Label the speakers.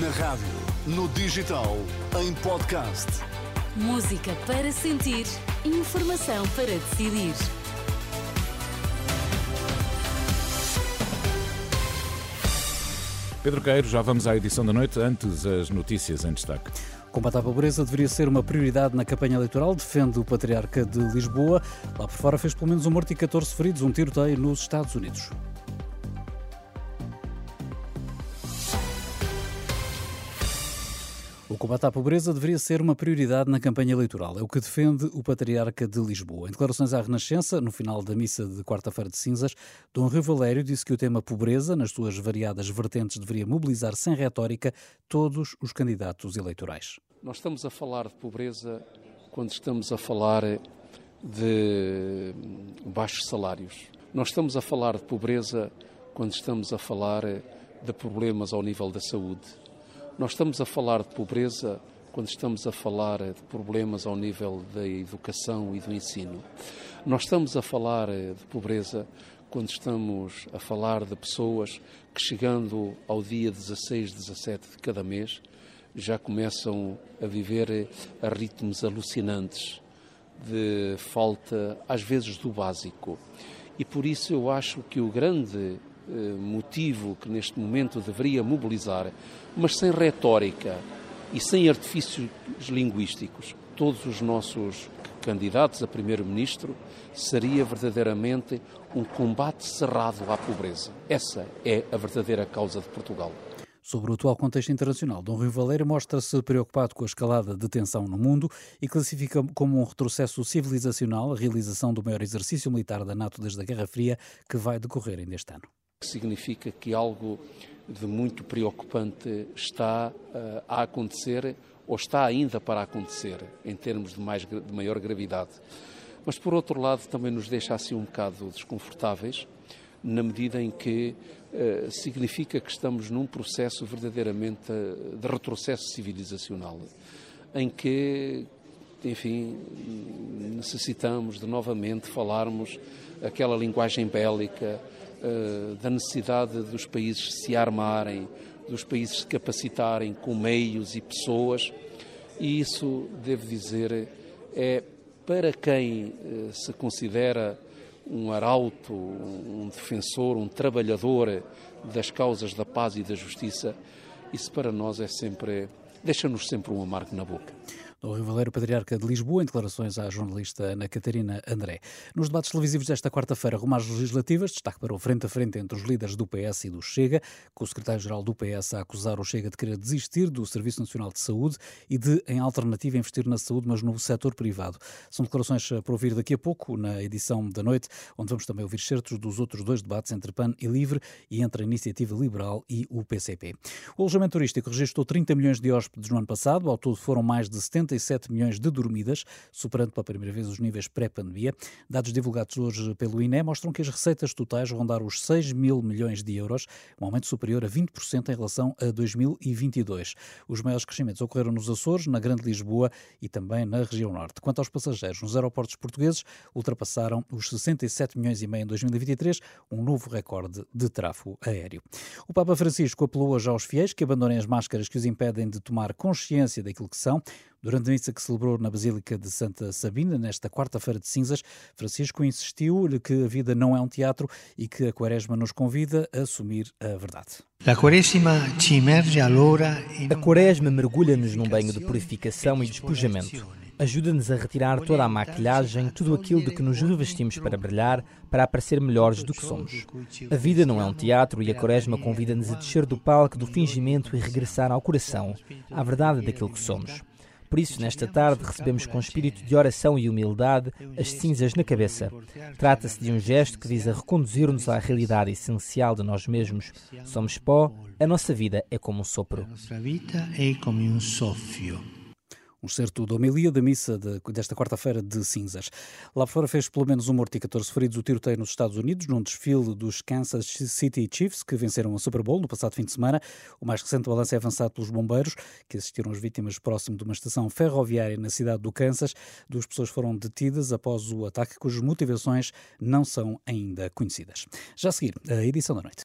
Speaker 1: Na rádio, no digital, em podcast.
Speaker 2: Música para sentir, informação para decidir.
Speaker 3: Pedro Queiro, já vamos à edição da noite, antes as notícias em destaque.
Speaker 4: Combate à pobreza deveria ser uma prioridade na campanha eleitoral, defende o Patriarca de Lisboa. Lá por fora fez pelo menos um morto e 14 feridos, um tiroteio nos Estados Unidos. O combate à pobreza deveria ser uma prioridade na campanha eleitoral. É o que defende o Patriarca de Lisboa. Em declarações à Renascença, no final da missa de quarta-feira de cinzas, Dom Rio Valério disse que o tema pobreza, nas suas variadas vertentes, deveria mobilizar sem retórica todos os candidatos eleitorais.
Speaker 5: Nós estamos a falar de pobreza quando estamos a falar de baixos salários. Nós estamos a falar de pobreza quando estamos a falar de problemas ao nível da saúde nós estamos a falar de pobreza quando estamos a falar de problemas ao nível da educação e do ensino. Nós estamos a falar de pobreza quando estamos a falar de pessoas que, chegando ao dia 16, 17 de cada mês, já começam a viver a ritmos alucinantes de falta, às vezes, do básico. E por isso eu acho que o grande motivo que neste momento deveria mobilizar, mas sem retórica e sem artifícios linguísticos, todos os nossos candidatos a primeiro-ministro, seria verdadeiramente um combate cerrado à pobreza. Essa é a verdadeira causa de Portugal.
Speaker 4: Sobre o atual contexto internacional, Dom Rio Valério mostra-se preocupado com a escalada de tensão no mundo e classifica como um retrocesso civilizacional a realização do maior exercício militar da NATO desde a Guerra Fria, que vai decorrer ainda este ano
Speaker 5: que significa que algo de muito preocupante está uh, a acontecer ou está ainda para acontecer, em termos de, mais, de maior gravidade. Mas, por outro lado, também nos deixa assim um bocado desconfortáveis, na medida em que uh, significa que estamos num processo verdadeiramente uh, de retrocesso civilizacional, em que, enfim, necessitamos de novamente falarmos aquela linguagem bélica, eh, da necessidade dos países se armarem, dos países se capacitarem com meios e pessoas, e isso, devo dizer, é para quem eh, se considera um arauto, um defensor, um trabalhador das causas da paz e da justiça, isso para nós é sempre, deixa-nos sempre um amargo na boca
Speaker 4: do Rio Valério Patriarca de Lisboa, em declarações à jornalista Ana Catarina André. Nos debates televisivos desta quarta-feira, rumo às legislativas, destaque para o frente a frente entre os líderes do PS e do Chega, com o secretário-geral do PS a acusar o Chega de querer desistir do Serviço Nacional de Saúde e de, em alternativa, investir na saúde, mas no setor privado. São declarações para ouvir daqui a pouco, na edição da noite, onde vamos também ouvir certos dos outros dois debates entre PAN e LIVRE e entre a Iniciativa Liberal e o PCP. O alojamento turístico registrou 30 milhões de hóspedes no ano passado, ao todo foram mais de 70 77 milhões de dormidas, superando pela primeira vez os níveis pré-pandemia. Dados divulgados hoje pelo INE mostram que as receitas totais rondaram os 6 mil milhões de euros, um aumento superior a 20% em relação a 2022. Os maiores crescimentos ocorreram nos Açores, na Grande Lisboa e também na região norte. Quanto aos passageiros, nos aeroportos portugueses ultrapassaram os 67 milhões e meio em 2023, um novo recorde de tráfego aéreo. O Papa Francisco apelou hoje aos fiéis que abandonem as máscaras que os impedem de tomar consciência daquilo que são. Durante a missa que celebrou na Basílica de Santa Sabina, nesta quarta-feira de cinzas, Francisco insistiu-lhe que a vida não é um teatro e que a Quaresma nos convida a assumir a verdade.
Speaker 6: A Quaresma mergulha-nos num banho de purificação e despojamento. Ajuda-nos a retirar toda a maquilhagem, tudo aquilo de que nos revestimos para brilhar, para aparecer melhores do que somos. A vida não é um teatro e a Quaresma convida-nos a descer do palco do fingimento e regressar ao coração, à verdade daquilo que somos. Por isso, nesta tarde, recebemos com espírito de oração e humildade as cinzas na cabeça. Trata-se de um gesto que visa reconduzir-nos à realidade essencial de nós mesmos. Somos pó, a nossa vida é como um sopro. A nossa vida é como um
Speaker 4: sofio. Um certo da homilia da missa de, desta quarta-feira de cinzas. Lá fora fez pelo menos um morto e 14 feridos o tiroteio nos Estados Unidos, num desfile dos Kansas City Chiefs, que venceram a Super Bowl no passado fim de semana. O mais recente balanço é avançado pelos bombeiros, que assistiram as vítimas próximo de uma estação ferroviária na cidade do Kansas. Duas pessoas foram detidas após o ataque, cujas motivações não são ainda conhecidas. Já a seguir, a edição da noite.